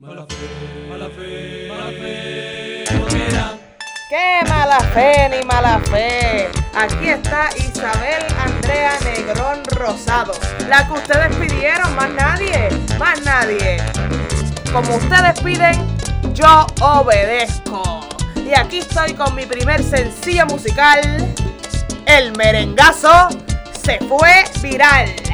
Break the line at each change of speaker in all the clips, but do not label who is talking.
Mala fe, mala fe, mala fe,
¡Qué mala fe ni mala fe! Aquí está Isabel Andrea Negrón Rosado, la que ustedes pidieron, más nadie, más nadie. Como ustedes piden, yo obedezco. Y aquí estoy con mi primer sencillo musical, El merengazo se fue viral.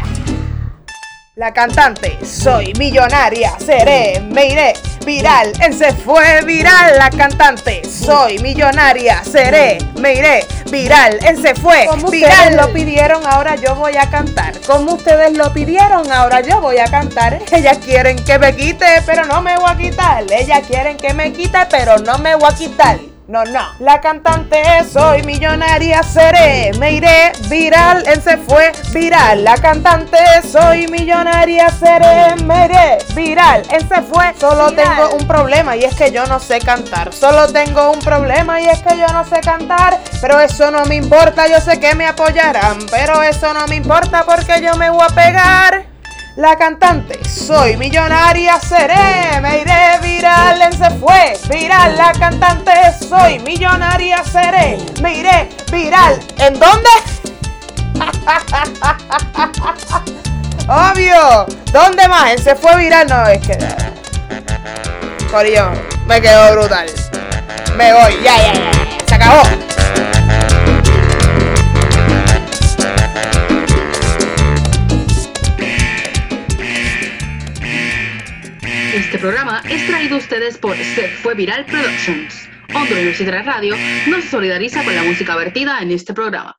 La cantante, soy millonaria, seré, me iré viral. Él se fue viral. La cantante, soy millonaria, seré, me iré viral. Él se fue
Como
viral.
ustedes
lo pidieron, ahora yo voy a cantar. Como ustedes lo pidieron, ahora yo voy a cantar. Ellas quieren que me quite, pero no me voy a quitar. Ellas quieren que me quite, pero no me voy a quitar. No, no. La cantante soy millonaria, seré, me iré viral. Él se fue viral. La cantante soy millonaria, seré, me iré viral. Él se fue. Solo
Viral.
tengo un problema y es que yo no sé cantar. Solo tengo un problema y es que yo no sé cantar. Pero eso no me importa, yo sé que me apoyarán. Pero eso no me importa porque yo me voy a pegar. La cantante, soy millonaria, seré, me iré viral, él se fue viral. La cantante, soy millonaria, seré, me iré viral. ¿En dónde? Obvio. ¿Dónde más? Él se fue viral. No, es que. Corillo, me quedó brutal. Me voy, ya, ya. ya. Se acabó.
Este programa es traído a ustedes por Se Fue Viral Productions. Onda Universitaria Radio no se solidariza con la música vertida en este programa.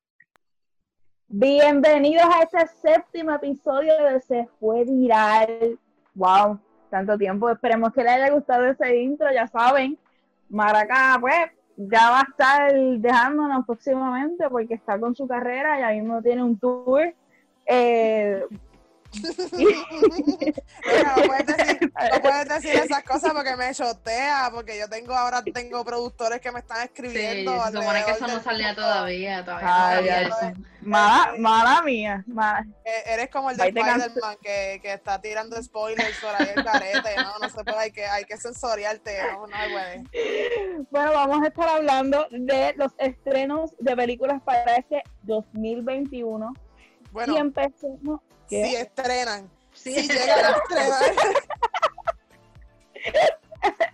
Bienvenidos a este séptimo episodio de Se Fue Viral. Wow, tanto tiempo. Esperemos que les haya gustado ese intro, ya saben. Maraca, pues, ya va a estar dejándonos próximamente porque está con su carrera, ya mismo tiene un tour. Eh,
no, puedes decir, no puedes decir esas cosas porque me chotea, porque yo tengo ahora tengo productores que me están
Sí,
escribiendo.
se supone que eso no salía
mundo.
todavía, todavía
Ay,
no salía
ay,
eso.
mala, mala mía. mala.
Eh, Eres como el de. Spider-Man que, que está tirando spoilers por ahí el carete, no, no se puede, hay que, hay que sensoriarte, no, no.
Bueno, vamos a estar hablando de los estrenos de películas para este 2021. Y
Bueno,
empecemos. ¿Qué?
si estrenan,
Sí,
si llegan a estrenar,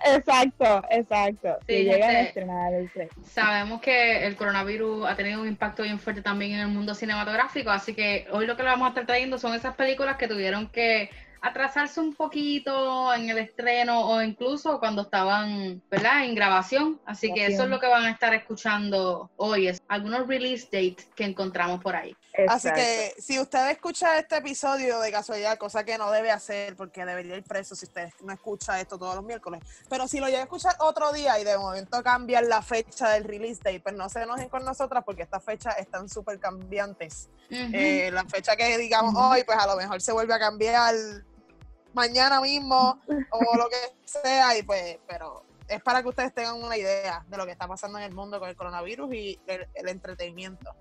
Exacto, exacto.
Sí,
si llegan a estrenar el.
Sabemos que el coronavirus ha tenido un impacto bien fuerte también en el mundo cinematográfico, así que hoy lo que le vamos a estar trayendo son esas películas que tuvieron que atrasarse un poquito en el estreno o incluso cuando estaban, ¿verdad? En grabación. Así que eso es lo que van a estar escuchando hoy, es algunos release dates que encontramos por ahí.
Así que si usted escucha este episodio de casualidad, cosa que no debe hacer porque debería ir preso si usted no escucha esto todos los miércoles, pero si lo llega a escuchar otro día y de momento cambian la fecha del release date, pues no se enojen con nosotras porque estas fechas están súper cambiantes. Eh, la fecha que digamos hoy, pues a lo mejor se vuelve a cambiar mañana mismo o lo que sea, y pues, pero es para que ustedes tengan una idea de lo que está pasando en el mundo con el coronavirus y el- el entretenimiento.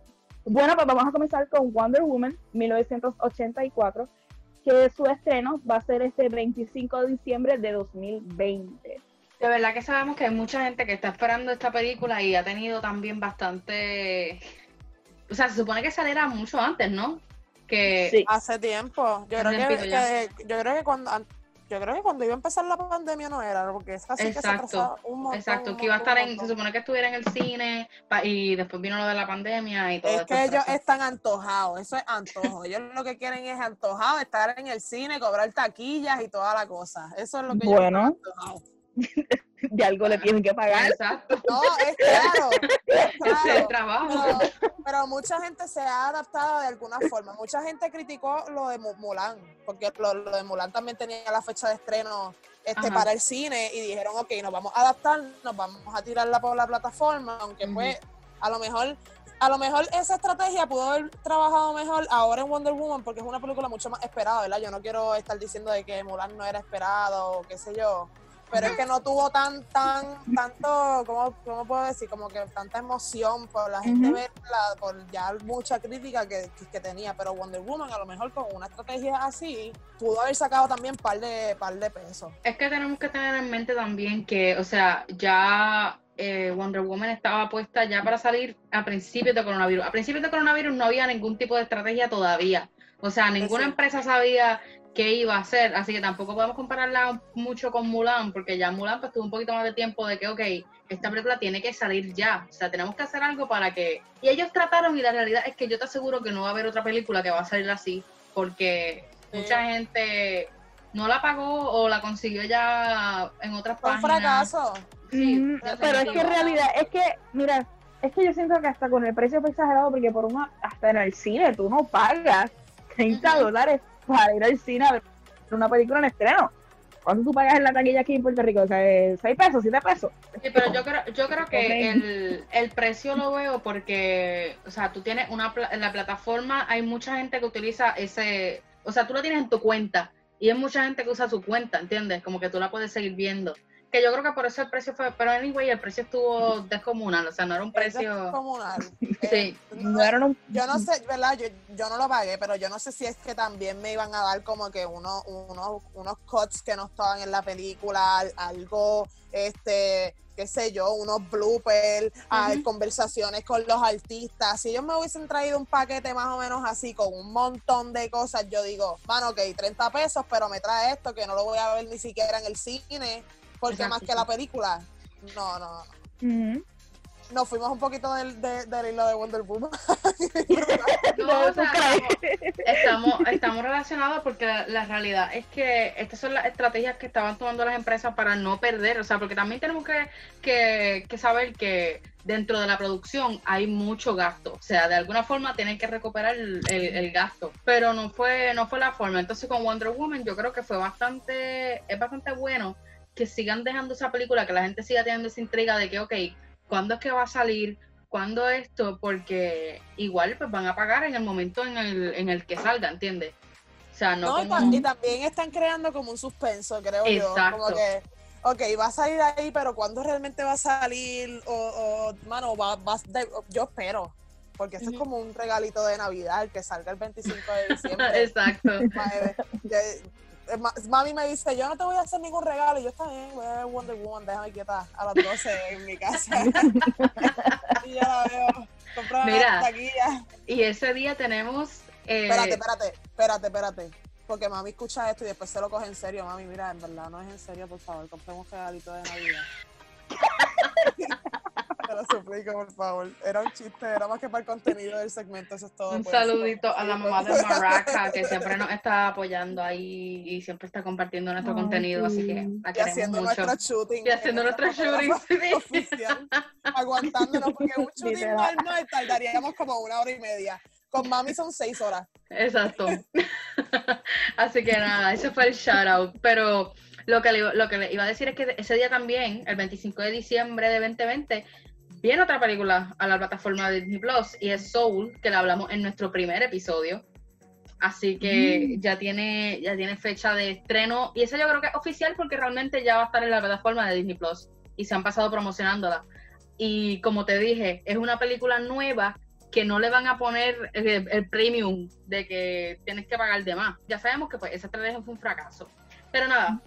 Bueno, pues vamos a comenzar con Wonder Woman 1984, que su estreno va a ser este 25 de diciembre de 2020.
De verdad que sabemos que hay mucha gente que está esperando esta película y ha tenido también bastante... O sea, se supone que saliera mucho antes, ¿no? Que
Sí.
Hace tiempo. Yo
Hace
creo que,
tiempito ya.
que- yo creo que cuando an- yo creo que cuando iba a empezar la pandemia no era, porque es así que se
Exacto,
un montón.
Exacto,
un
que iba a estar en, se supone que estuviera en el cine pa- y después vino lo de la pandemia y todo
Es que ellos están antojados, eso es antojo. Ellos lo que quieren es antojado, estar en el cine, cobrar taquillas y toda la cosa. Eso es lo que ellos
Bueno.
están antojados.
De algo le tienen que pagar.
Exacto,
No, es claro. es
es el
claro.
trabajo.
Pero, pero mucha gente se ha adaptado de alguna forma. Mucha gente criticó lo de Mu- Mulan, porque lo, lo de Mulan también tenía la fecha de estreno este,
Ajá.
para el cine y dijeron, ok, nos vamos a adaptar, nos vamos a tirarla por la plataforma, aunque
Ujú.
pues a lo mejor... A lo mejor esa estrategia pudo haber trabajado mejor ahora en Wonder Woman porque es una película mucho más esperada, ¿verdad? Yo no quiero estar diciendo de que Mulan no era esperado o qué sé yo. Pero es que no tuvo tan, tan, tanto, ¿cómo, cómo puedo decir? Como que tanta emoción por la gente
Ujú.
verla, por ya mucha crítica que, que- que tenía, pero Wonder Woman a lo mejor con una estrategia así, pudo haber sacado también par de, par de pesos.
Es que tenemos que tener en mente también que, o sea, ya eh, Wonder Woman estaba puesta ya para salir a principios de coronavirus. A principios de coronavirus no había ningún tipo de estrategia todavía. O sea, ninguna
sí.
empresa sabía qué iba a hacer, así que tampoco podemos compararla mucho con Mulan, porque ya Mulan pues tuvo un poquito más de tiempo de que, ok, esta película tiene que salir ya, o sea, tenemos que hacer algo para que... Y ellos trataron y la realidad es que yo te aseguro que no va a haber otra película que va a salir así, porque
Sí.
mucha gente no la pagó o la consiguió ya en otras
un
páginas.
fracaso.
Sí,
Mm, pero es que en realidad, es que, mira, es que yo siento que hasta con el precio fue exagerado porque por una, hasta en el cine tú no pagas 30
Ujú.
dólares para ir al cine a ver una película en estreno. ¿Cuánto tú pagas en la taquilla aquí en Puerto Rico? O sea, eh, 6 pesos, 7 pesos.
Sí, pero yo creo, yo creo que el, el precio lo veo porque, o sea, tú tienes una, en la plataforma hay mucha gente que utiliza ese, o sea, tú lo tienes en tu cuenta y hay mucha gente que usa su cuenta, ¿entiendes? Como que tú la puedes seguir viendo. Que yo creo que por eso el precio fue, pero anyway, el precio estuvo descomunal, o sea, no era un precio...
comunal.
Sí.
No eran un...
Yo no sé, ¿verdad? Yo, yo no lo pagué, pero yo no sé si es que también me iban a dar como que uno, uno- unos cuts que no estaban en la película, al- algo, este, qué sé yo, unos bloopers,
Ujú.
conversaciones con los artistas. Si ellos me hubiesen traído un paquete más o menos así, con un montón de cosas, yo digo, mano, ok, 30 pesos, pero me trae esto que no lo voy a ver ni siquiera en el cine, porque
Exacto,
más que la película. No, no. Nos fuimos un poquito del, de- del hilo de Wonder Woman.
No, o
¿Tú
sea, estamos, estamos relacionados porque la, la realidad es que estas son las estrategias que estaban tomando las empresas para no perder, o sea, porque también tenemos que, que, que saber que dentro de la producción hay mucho gasto, o sea, de alguna forma tienen que recuperar el, el- el gasto, pero no fue, no fue la forma. Entonces con Wonder Woman yo creo que fue bastante, es bastante bueno que sigan dejando esa película, que la gente siga teniendo esa intriga de que, ok, ¿cuándo es que va a salir? ¿Cuándo esto? Porque igual pues van a pagar en el momento en el, en el que salga, ¿entiendes? O sea, no,
No, y,
como...
ta- y también están creando como un suspenso, creo yo.
Exacto.
Como que, ok, va a salir ahí, pero ¿cuándo realmente va a salir? O, o, mano, va, va yo espero. Porque esto es como un regalito de Navidad, que salga el 25 de diciembre.
Exacto.
Mami me dice, yo no te voy a hacer ningún regalo. Y yo está bien, voy a ver Wonder Woman, déjame quieta a las 12 en mi casa. y ya la veo. Comprar
Mira.
la taquilla.
Y ese día tenemos... eh,
Espérate, espérate, espérate, espérate. Porque mami escucha esto y después se lo coge en serio. Mami, mira, en verdad no es en serio, por favor, compremos un regalito de Navidad. Te lo suplico, por favor. Era un chiste, era más que para el contenido del segmento, eso es todo.
Un
eso.
saludito a la mamá de Maraca, que siempre nos está apoyando ahí y siempre está compartiendo nuestro
Ay,
contenido, así que la
Y
queremos
haciendo
mucho.
nuestro shooting.
Y haciendo
en
nuestro shooting.
Oficial, aguantándonos, porque un shooting
Literal.
normal tardaríamos como una hora y media. Con mami son seis horas.
Exacto. Así que nada, ese fue el shout out. Pero lo que, le, lo que le iba a decir es que ese día también, el 25 de diciembre de 2020, viene otra película a la plataforma de Disney Plus y es Soul, que la hablamos en nuestro primer episodio. Así que ya tiene ya tiene fecha de estreno y esa yo creo que es oficial porque realmente ya va a estar en la plataforma de Disney Plus y se han pasado promocionándola. Y como te dije, es una película nueva que no le van a poner el, el premium de que tienes que pagar de más. Ya sabemos que pues esa estrategia fue un fracaso. Pero nada.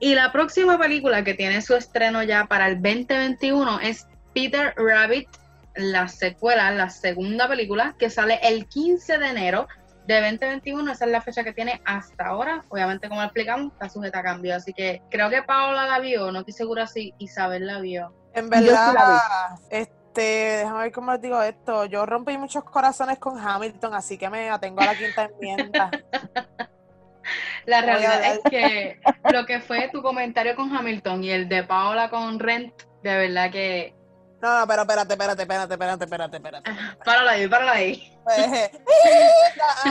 Y la próxima película que tiene su estreno ya para el 2021 es Peter Rabbit, la secuela, la segunda película, que sale el 15 de enero de 2021. Esa es la fecha que tiene hasta ahora. Obviamente, como explicamos, está sujeta a cambio. Así que creo que Paola la vio, no estoy segura si Isabel la vio.
En
Yo sí la
verdad, este, déjame ver cómo les digo esto. Yo rompí muchos corazones con Hamilton, así que me atengo a la quinta enmienda.
La realidad es que lo que fue tu comentario con Hamilton y el de Paola con Rent, de verdad que.
No, no, pero espérate, espérate, espérate, espérate, espérate, espérate.
Párala ahí, párala ahí.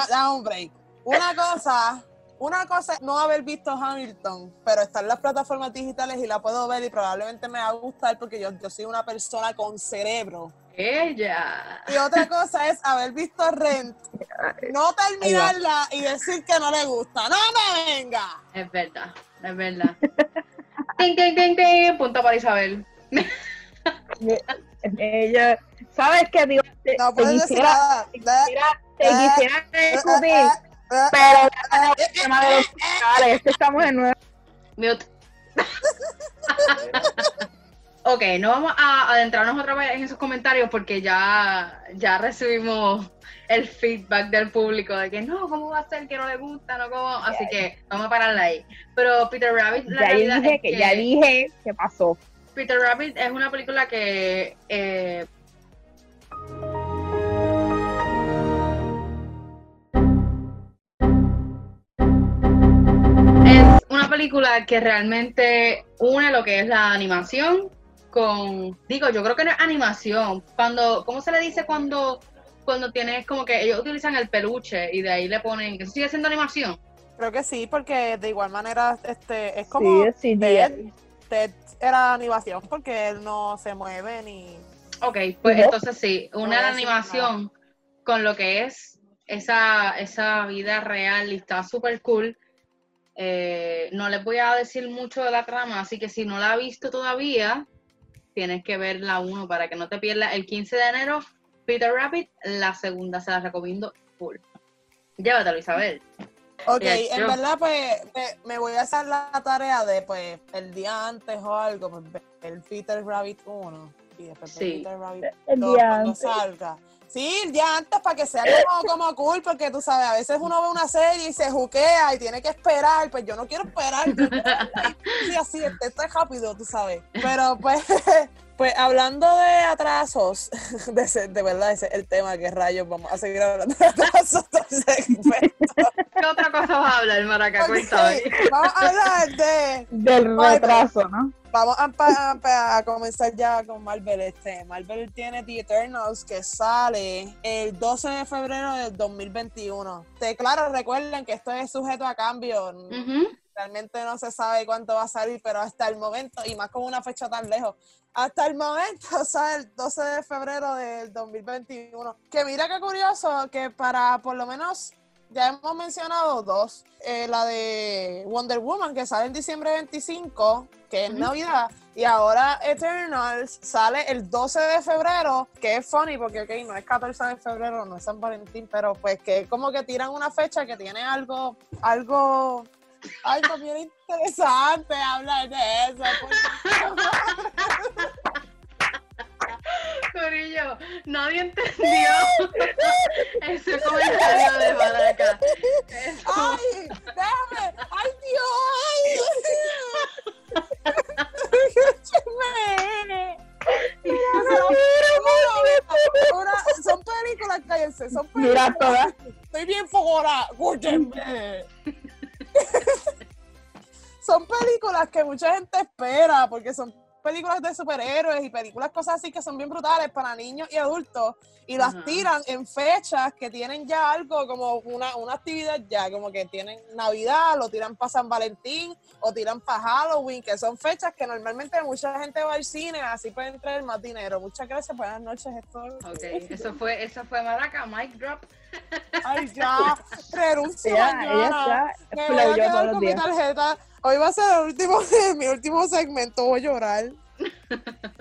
Da, un break. Una cosa, una cosa es no haber visto Hamilton, pero está en las plataformas digitales y la puedo ver y probablemente me va a gustar porque yo, yo soy una persona con cerebro.
Ella.
Y otra cosa es haber visto Rent, no terminarla y decir que no le gusta. ¡No me venga!
Es verdad. Es verdad. ting, ting, ting, ting, punto para Isabel.
Ella, ¿sabes qué, tío? Te,
No
te
puedes decir
quisiera,
nada.
te quisiera, te quisiera discutir, pero ya el tema de los fiscales, es que estamos en nuevo.
Mute. ok, no vamos a adentrarnos otra vez en esos comentarios porque ya, ya recibimos el feedback del público de que no, ¿cómo va a ser que no le gusta? No, ¿cómo? Así que vamos a pararla ahí. Pero Peter Rabbit, la
Ya
realidad
dije
es
que ya dije qué pasó.
Peter Rabbit es una película que eh, es una película que realmente une lo que es la animación con, digo, yo creo que no es animación, cuando, ¿cómo se le dice cuando, cuando tienes como que ellos utilizan el peluche y de ahí le ponen, eso sigue siendo animación?
Creo que sí, porque de igual manera este es como
Sí, sí,
Ted,
sí.
Ted era animación porque él no se mueve ni
Ok, pues entonces sí,
No
une
voy a
la
decir
animación con lo que es esa, esa vida real y está súper cool. Eh, no les voy a decir mucho de la trama, así que si no la has visto todavía, tienes que ver la 1 para que no te pierdas. El 15 de enero, Peter Rabbit, la segunda se la recomiendo full. Llévatelo, Isabel.
Ok,
Yes,
en
yo.
verdad, pues me, me voy a hacer la tarea de, pues, el día antes o algo, pues, el Peter Rabbit 1 y después
Sí.
Peter Rabbit
El
2
día
cuando
antes.
salga. Sí, el día antes para que sea como, como cool, porque tú sabes, a veces uno ve una serie y se juquea y tiene que esperar, pues yo no quiero esperar. ahí, así, esto es rápido, tú sabes. Pero pues, pues hablando de atrasos, de, ese- de verdad, ese es el tema que rayos, vamos a seguir hablando de atrasos.
¿Qué otra cosa vas a hablar, Maraca?
Ok,
Cuéntame.
Vamos a hablar de.
Del retraso, ¿no?
Vamos a, a a comenzar ya con Marvel. Este. Marvel tiene The Eternals que sale el 12 de febrero del 2021. Te, claro, recuerden que esto es sujeto a cambio.
Ujú.
Realmente no se sabe cuánto va a salir, pero hasta el momento, y más con una fecha tan lejos, hasta el momento sale el 12 de febrero del 2021. Que mira qué curioso que para por lo menos ya hemos mencionado dos. Eh, la de Wonder Woman, que sale en diciembre 25, que es. Navidad, y ahora Eternals sale el 12 de febrero, que es funny porque, ok, no es 14 de febrero, no es San Valentín, pero pues que como que tiran una fecha que tiene algo, algo, algo bien interesante hablar de eso. porque-
Corillo, nadie entendió ese comentario de Maraca. Eso-
¡Ay! ¡Déjame! ¡Ay, Dios! Ahora, son películas, cállense, son películas.
Mira todas.
Estoy bien fogora, escúchenme. son películas que mucha gente espera, porque son películas de superhéroes y películas cosas así que son bien brutales para niños y adultos y las
Ajá.
tiran en fechas que tienen ya algo como una, una actividad ya, como que tienen Navidad, lo tiran para San Valentín o tiran para Halloween, que son fechas que normalmente mucha gente va al cine, así pueden traer más dinero. Muchas gracias, buenas noches. Esto
Ok, eso fue, eso fue Maraca, mic drop.
Ay, ya, renuncio mañana.
está
Me voy a quedar mi tarjeta. Hoy va a ser el último, mi último segmento. Voy a llorar.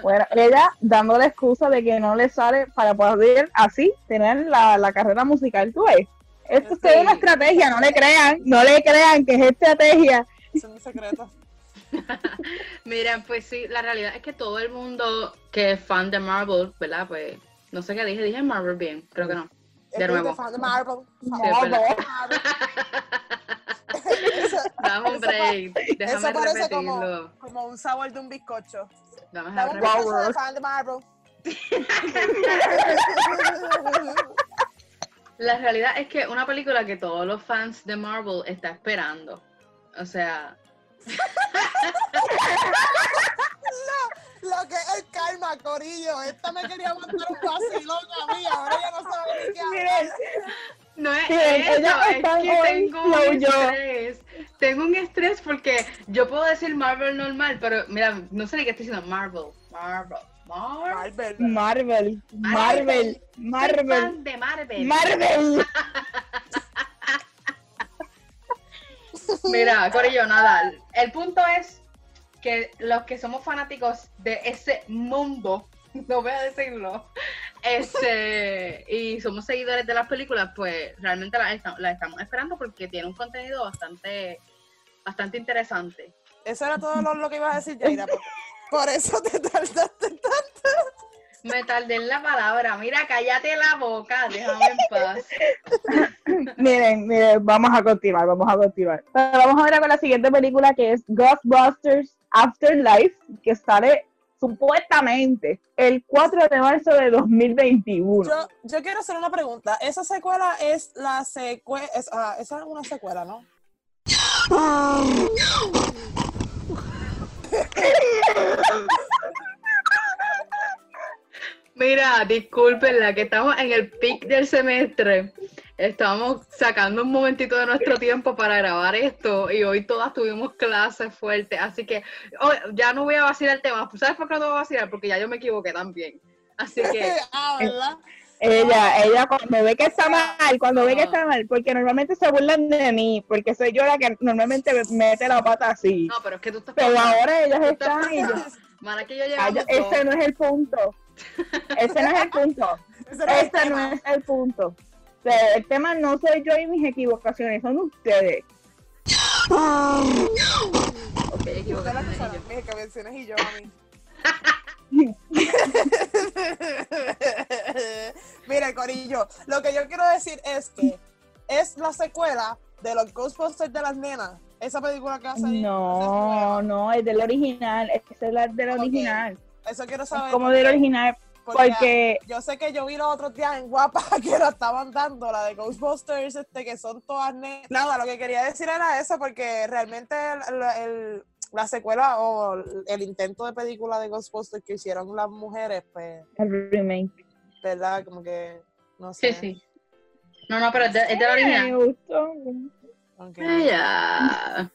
Bueno, ella dando la excusa de que no le sale para poder así tener la, la carrera musical. ¿Tú ves? Esto es
Sí.
una estrategia, no le crean, no le crean que es estrategia.
Es mi secreto.
Miren, pues sí, la realidad es que todo el mundo que es fan de Marvel, ¿verdad? Pues no sé qué dije, dije Marvel bien, creo que no. De nuevo.
fan de Marvel.
Sí, es.
Marvel. Eso,
Dame un
Eso
break, déjame
eso parece
repetirlo.
como un sabor de un bizcocho.
Dame
Dame
a
un bizcocho de fan de Marvel.
La realidad es que una película que todos los fans de Marvel están esperando. O sea,
Lo que es el karma, Corillo. Esta me quería mandar un vacilón a mí. Ahora ya no sabe ni qué hablar.
no es
Miren,
eso, es que tengo un estrés. Tengo un estrés porque yo puedo decir Marvel normal, pero mira, no sé ni qué estoy diciendo. Marvel, Marvel, Marvel.
Marvel.
Marvel, Marvel,
de Marvel.
Marvel.
Mira, Corillo, nada. El punto es que los que somos fanáticos de ese mundo, no voy a decirlo, este, y somos seguidores de las películas, pues realmente las las estamos esperando porque tiene un contenido bastante, bastante interesante.
Eso era todo lo, lo que ibas a decir, Yaira. Por, por eso te tardaste tanto.
Me tardé en la palabra. Mira, cállate la boca, déjame en paz.
Miren, miren, vamos a continuar, vamos a continuar. Pero vamos ahora con la siguiente película que es Ghostbusters Afterlife, que sale supuestamente el 4 de marzo de 2021.
Yo, yo quiero hacer una pregunta. Esa secuela es la secuela. Es, ah, esa es una secuela, ¿no?
Mira, discúlpenla, que estamos en el pic del semestre. Estamos sacando un momentito de nuestro tiempo para grabar esto y hoy todas tuvimos clases fuertes, así que oh, ya no voy a vacilar el tema. ¿Sabes por qué no te voy a vacilar? Porque ya yo me equivoqué también. Así que,
ah, ¿verdad?
Ella, ella cuando ve que está mal, cuando ve que está mal, porque normalmente se burlan de mí, porque soy yo la que normalmente me mete la pata así.
no, pero es que tú estás
Pero ahora ellas están y yo,
pasando- Mara, que yo
Ay, ese no es el punto. Ese no es el punto.
Ese
no es el punto. Sea, el tema no soy yo y mis equivocaciones, son ustedes.
Ok,
Usted
equivocaciones
la
y
persona,
yo.
mis equivocaciones y yo a mí. Mire, Corillo, lo que yo quiero decir es que es la secuela de los Ghostbusters de las nenas. Esa película que esa
No, no, es del original. Esa es la del original.
Eso quiero
Es
saber.
como del original.
Porque
Porque
yo sé que yo vi los otros días en Guapa que la estaban dando, la de Ghostbusters, este, que son todas nenas. Nada, lo que quería decir era eso, porque realmente el- el- la secuela o el intento de película de Ghostbusters que hicieron las mujeres, pues,
el remake.
¿verdad? Como que, no sé.
Sí, sí. No, no, pero es de, es de la original.
Me gustó.
Ok.
Ay, ya.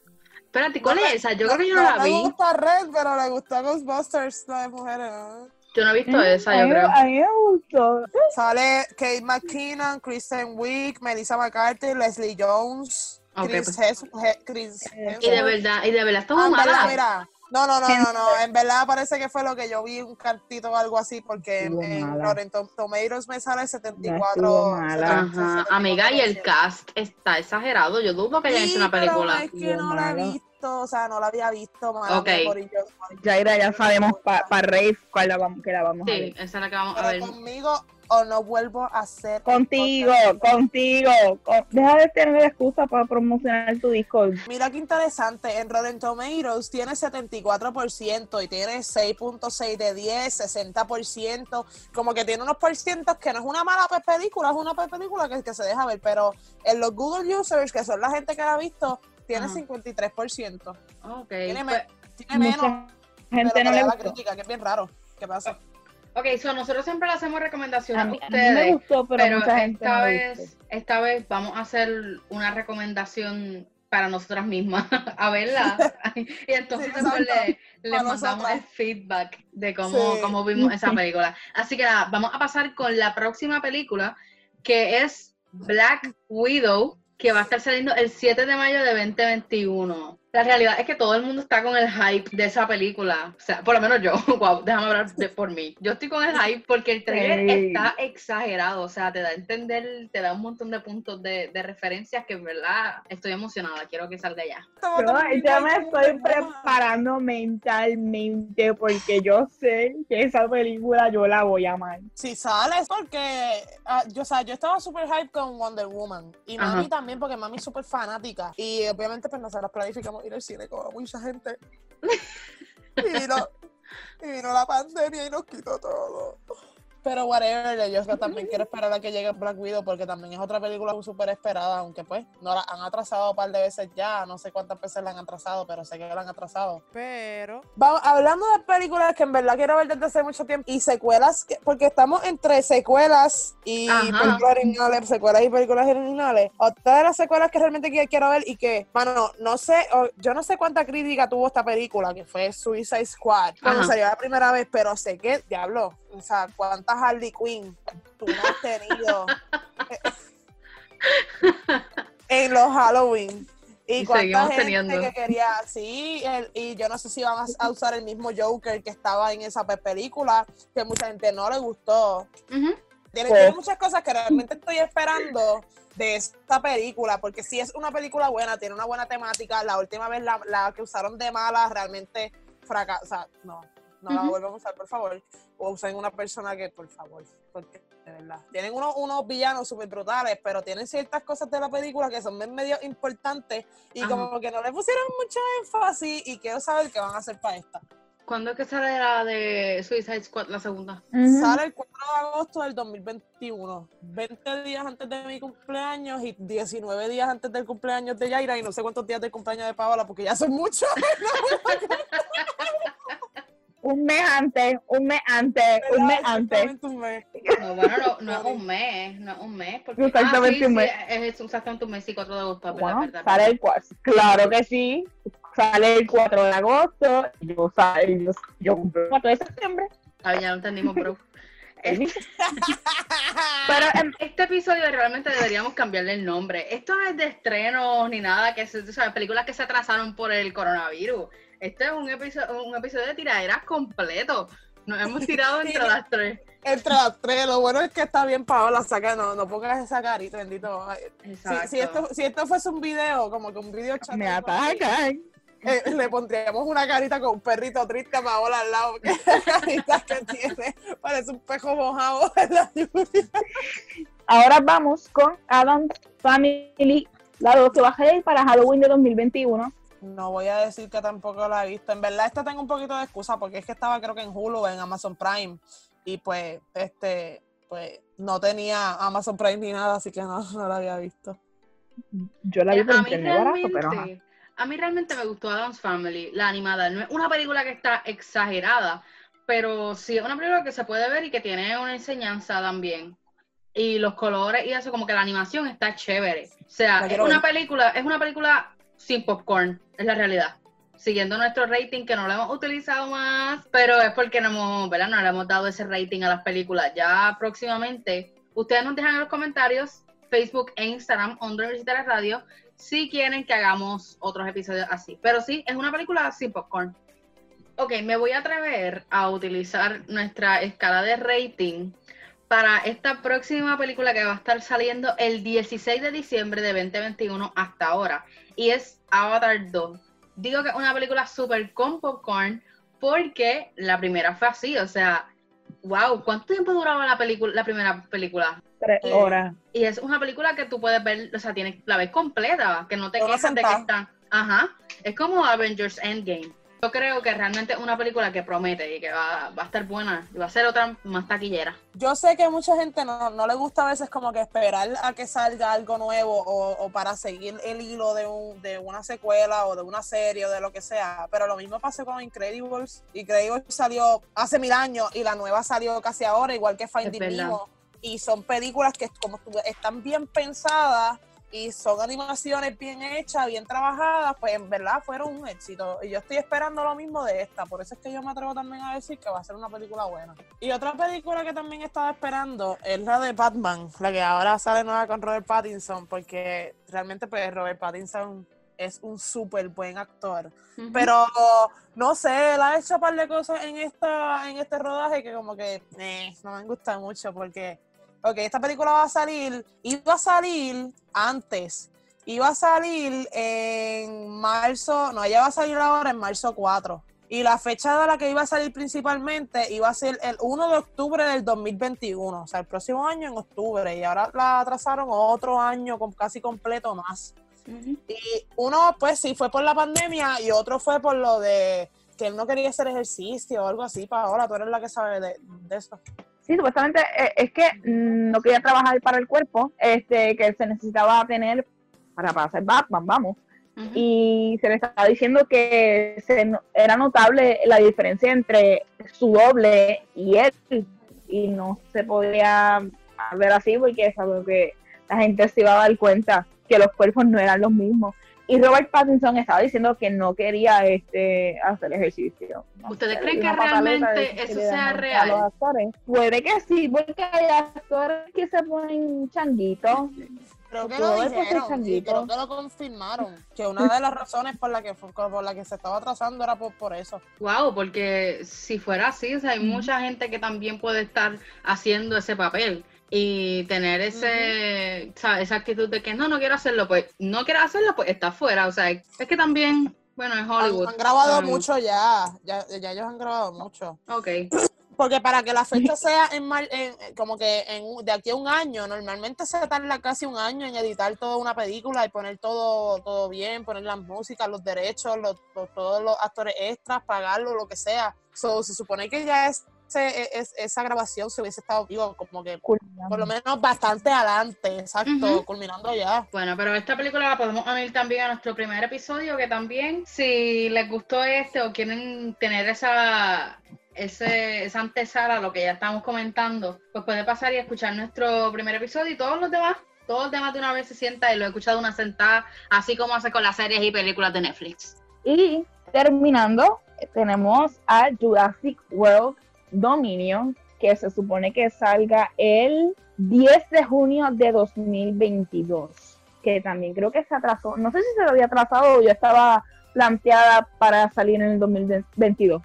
Espérate, ¿cuál
No
es esa? Yo creo que yo no la
me
vi.
gusta Red, pero le gustó Ghostbusters, la de mujeres. ¿no?
Yo no he visto esa, yo creo.
A mí me gustó.
Sale Kate McKinnon, Kristen Wiig, Melissa McCarthy, Leslie Jones, Chris,
pues.
He- Chris
Y de verdad, y de verdad estuvo
Ah, en verdad,
mala.
mira. No, no, no, no, no. En verdad parece que fue lo que yo vi un cartito o algo así, porque en,
Estuvo
en
mala.
Rotten Tom- Tomatoes me sale
No
74.
estuvo mala.
Ajá, amiga, y el cast está exagerado. Yo dudo que hayan hecho una película.
Es que no la he
Malo.
Visto, o sea, no la había visto. mala
Ok.
mía, Corillo.
Jaira, ya sabemos para pa Rave cuál la vamos, que la vamos a
Sí,
ver.
esa es la que vamos a ver.
Pero conmigo o no vuelvo a hacer.
Contigo, contigo. con- deja de tener excusa para promocionar tu disco.
Mira qué interesante, en Rotten Tomatoes tiene 74% y tiene 6.6 de 10, 60%, como que tiene unos porcientos que no es una mala pe- película, es una pe- película que, que se deja ver, pero en los Google Users, que son la gente que la ha visto, tiene
Ajá.
53%.
Ok,
Tiene,
pues,
tiene menos, pero
gente no le
la crítica, que es bien raro. ¿Qué pasa?
ok, so nosotros siempre le hacemos recomendaciones
A
a,
mí, a mí me
ustedes.
gustó, pero,
Pero
mucha gente
esta
no
vez,
gustó.
esta vez vamos a hacer una recomendación para nosotras mismas, a verla. y entonces
Sí,
le, le mandamos
nosotras.
el feedback de cómo,
Sí.
cómo vimos esa película. Así que nada, vamos a pasar con la próxima película, que es Black Widow, que va a estar saliendo el 7 de mayo de 2021. La realidad es que todo el mundo está con el hype de esa película. O sea, por lo menos yo. Wow, déjame hablar de- por mí. Yo estoy con el hype porque el trailer
Sí.
está exagerado. O sea, te da a entender, te da un montón de puntos de, de referencias que en verdad estoy emocionada. Quiero que salga ya.
Yo, yo me estoy preparando mentalmente porque yo sé que esa película yo la voy a amar.
Si sale es porque ah, yo, o sea, yo estaba super hype con Wonder Woman y
Ajá.
mami también porque mami es súper fanática y obviamente pues nosotros planificamos ir al cine con mucha gente y vino, y vino la pandemia y nos quitó todo. Pero whatever, yo también quiero esperar a que llegue Black Widow porque también es otra película súper esperada, aunque pues no la han atrasado un par de veces ya, no sé cuántas veces la han atrasado, pero sé que la han atrasado.
Pero.
Vamos, hablando de películas que en verdad quiero ver desde hace mucho tiempo y secuelas, que- porque estamos entre secuelas y
Ajá.
películas originales, secuelas y películas originales. Otra de las secuelas que realmente qui- quiero ver y que, mano, no sé, o- yo no sé cuánta crítica tuvo esta película, que fue Suicide Squad, cuando
Ajá.
salió la primera vez, pero sé que, diablo, o sea, cuántas Harley Quinn tú no has tenido en los Halloween. Y,
Y
cuánta
seguimos
gente
teniendo.
que quería, sí, el- y yo no sé si van a, a usar el mismo Joker que estaba en esa pe- película, que mucha gente no le gustó.
Ujú.
Tiene,
Pues-
tiene muchas cosas que realmente estoy esperando de esta película, porque si es una película buena, tiene una buena temática. La última vez la, la que usaron de mala realmente fracasó. O sea, no, no la vuelvan a usar, por favor. O usen una persona que, por favor, porque de verdad. Tienen unos, unos villanos súper brutales, pero tienen ciertas cosas de la película que son medio importantes y
Ajá.
como que no le pusieron mucho énfasis y quiero saber qué van a hacer para esta.
¿Cuándo es que sale la de Suicide Squad, la segunda?
Sale el 4 de agosto del 2021, 20 días antes de mi cumpleaños y 19 días antes del cumpleaños de Yaira y no sé cuántos días del cumpleaños de Paola porque ya son muchos.
Un mes antes, un mes antes, un mes antes.
Un mes.
No, bueno, no, no es un mes, no es un mes. Porque,
Exactamente
ah, sí,
un mes.
Sí, es exactamente un mes, sí, 4 de agosto, es verdad,
sale el 4. Claro que sí. Sale el 4 de agosto. Yo, sale, yo, yo cumplo el 4 de septiembre.
Ah, ya lo entendimos, bro. Este,
Pero em,
este episodio realmente deberíamos cambiarle el nombre. Esto no es de estrenos ni nada, que se, tú sabes, películas que se atrasaron por el coronavirus. Este es un episodio, un episodio de tiraderas completo. Nos hemos tirado entre las tres.
Entre las tres, lo bueno es que está bien Paola, saca, no, no pongas esa carita, bendito. Si,
Exacto.
si esto, si esto fuese un video, como que un video chat,
me atacan.
eh, le pondríamos una carita con un perrito triste a Paola al lado, porque la carita que tiene parece un pejo mojado en la lluvia.
Ahora vamos con Adam's Family, la 2 que va a salir para Halloween de 2021.
No voy a decir que tampoco la he visto. En verdad, esta tengo un poquito de excusa porque es que estaba creo que en Hulu, en Amazon Prime. Y pues, este, pues no tenía Amazon Prime ni nada, así que no, no la había visto.
Yo la vi por internet barato, pero ajá.
a mí realmente me gustó Adam's Family, la animada. No es una película que está exagerada, pero sí es una película que se puede ver y que tiene una enseñanza también. Y los colores y eso, como que la animación está chévere. O sea, es una
ver.
película, es una película sin popcorn, es la realidad. Siguiendo nuestro rating, que no lo hemos utilizado más, pero es porque no hemos, ¿verdad? No le hemos dado ese rating a las películas. Ya próximamente, ustedes nos dejan en los comentarios, Facebook e Instagram, Onda Universitaria Radio, si quieren que hagamos otros episodios así. Pero sí, es una película sin popcorn. Ok, me voy a atrever a utilizar nuestra escala de rating para esta próxima película que va a estar saliendo el 16 de diciembre de 2021 hasta ahora. Y es Avatar 2. Digo que es una película súper con popcorn porque la primera fue así, o sea, wow, ¿cuánto tiempo duraba la película, la primera película?
Tres horas.
Y es una película que tú puedes ver, o sea, tienes, la ves completa, que no te quejas de que está. Ajá. Es como Avengers Endgame. Yo creo que realmente es una película que promete y que va, va a estar buena y va a ser otra más taquillera.
Yo sé que mucha gente no, no le gusta a veces como que esperar a que salga algo nuevo o, o para seguir el hilo de, un- de una secuela o de una serie o de lo que sea, pero lo mismo pasó con Incredibles. Incredibles salió hace mil años y la nueva salió casi ahora, igual que Finding. Nemo. Y son películas que como están bien pensadas y son animaciones bien hechas, bien trabajadas, pues en verdad fueron un éxito. Y yo estoy esperando lo mismo de esta, por eso es que yo me atrevo también a decir que va a ser una película buena. Y otra película que también estaba esperando es la de Batman, la que ahora sale nueva con Robert Pattinson, porque realmente pues Robert Pattinson es un súper buen actor. Pero no sé, él ha hecho un par de cosas en esta, en este rodaje que como que eh, no me gusta mucho porque, ok, esta película va a salir, iba a salir antes, iba a salir en marzo, no, ella va a salir ahora en marzo 4. Y la fecha de la que iba a salir principalmente iba a ser el 1 de octubre del 2021, o sea, el próximo año en octubre, y ahora la atrasaron otro año con casi completo más. Y uno, pues sí, fue por la pandemia y otro fue por lo de que él no quería hacer ejercicio o algo así. Paola, tú eres la que sabe de, de eso.
Sí, supuestamente eh, es que mm, no quería trabajar para el cuerpo, este, que se necesitaba tener para, para hacer Batman, vamos. Y se le estaba diciendo que se era notable la diferencia entre su doble y él. Y no se podía ver así porque es algo que la gente se iba a dar cuenta que los cuerpos no eran los mismos. Y Robert Pattinson estaba diciendo que no quería este hacer ejercicio. No
¿Ustedes creen que
de
realmente
que
eso sea
a
real?
los actores. Puede que sí, porque hay actores que se ponen changuitos.
Creo que lo dijeron y creo que lo confirmaron. Que una de las razones por la que, fue- por la que se estaba atrasando era por, por eso.
Wow, porque si fuera así, o sea, hay mucha gente que también puede estar haciendo ese papel y tener ese, esa actitud de que no, no quiero hacerlo, pues no quiero hacerlo, pues está fuera. O sea, es que también, bueno, es
Han,
Hollywood.
han grabado
Um,
mucho ya. ya. Ya ellos han grabado mucho.
Ok.
Porque para que la fecha sea en, mar- en- en- como que en, de aquí a un año, normalmente se tarda casi un año en editar toda una película y poner todo, todo bien, poner las músicas, los derechos, los, los- todos los actores extras, pagarlo, lo que sea. So, se supone que ya ese- es- esa grabación se hubiese estado vivo, como que por lo menos bastante adelante, exacto, culminando ya.
Bueno, pero esta película la podemos unir también a nuestro primer episodio, que también, si les gustó este o quieren tener esa, ese, esa antesala a lo que ya estamos comentando, pues puede pasar y escuchar nuestro primer episodio y todos los demás, todos los demás de una vez se sienta y lo he escuchado de una sentada, así como hace con las series y películas de Netflix.
Y terminando, tenemos a Jurassic World Dominion, que se supone que salga el 10 de junio de 2022, que también creo que se atrasó, no sé si se lo había atrasado o ya estaba planteada para salir en el 2022.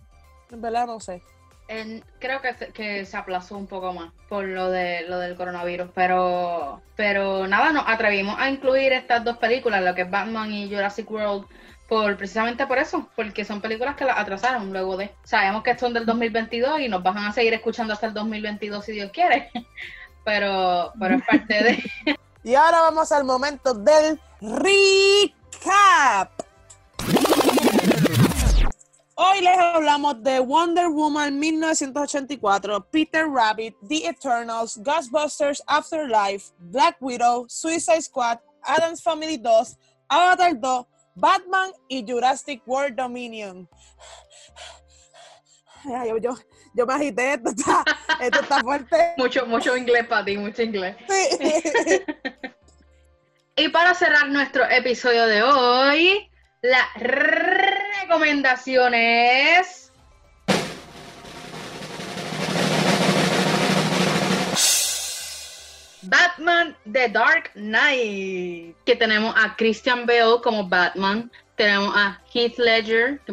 En verdad no sé.
En- creo que se, que se aplazó un poco más por lo de lo del coronavirus, pero pero nada, nos atrevimos a incluir estas dos películas, lo que es Batman y Jurassic World, por precisamente por eso, porque son películas que las atrasaron luego de. Sabemos que son del 2022 y nos van a seguir escuchando hasta el 2022 si Dios quiere, pero pero es parte de.
Y ahora vamos al momento del recap. Hoy les hablamos de Wonder Woman 1984, Peter Rabbit, The Eternals, Ghostbusters Afterlife, Black Widow, Suicide Squad, Adam's Family 2, Avatar 2, Batman y Jurassic World Dominion. Yo, yo, yo me agité, esto está, esto está fuerte.
mucho mucho inglés para ti, mucho inglés.
Sí.
Y para cerrar nuestro episodio de hoy, la recomendación Batman The Dark Knight. Que tenemos a Christian Bale como Batman. Tenemos a Heath Ledger, que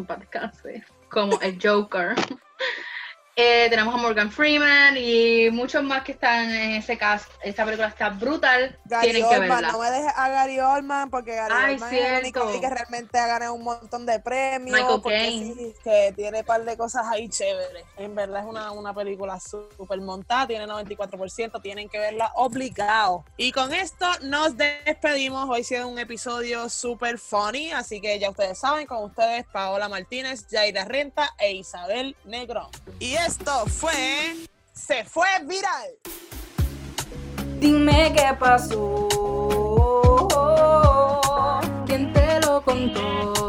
como el Joker. Eh, tenemos a Morgan Freeman y muchos más que están en ese cast. Esta película está brutal.
Gary
Tienen que verla.
no me dejes a Gary Oldman porque Gary
Ay,
Oldman es el único que realmente ha ganado un montón de premios.
Michael
porque
Caine.
sí, que tiene un par de cosas ahí chéveres. En verdad es una, una película súper montada, tiene 94%, tienen que verla obligado. Y con esto nos despedimos. Hoy ha sido un episodio súper funny, así que ya ustedes saben, con ustedes Paola Martínez, Jaira Renta e Isabel Negrón. Y esto fue... Se fue viral.
Dime qué pasó. ¿Quién te lo contó?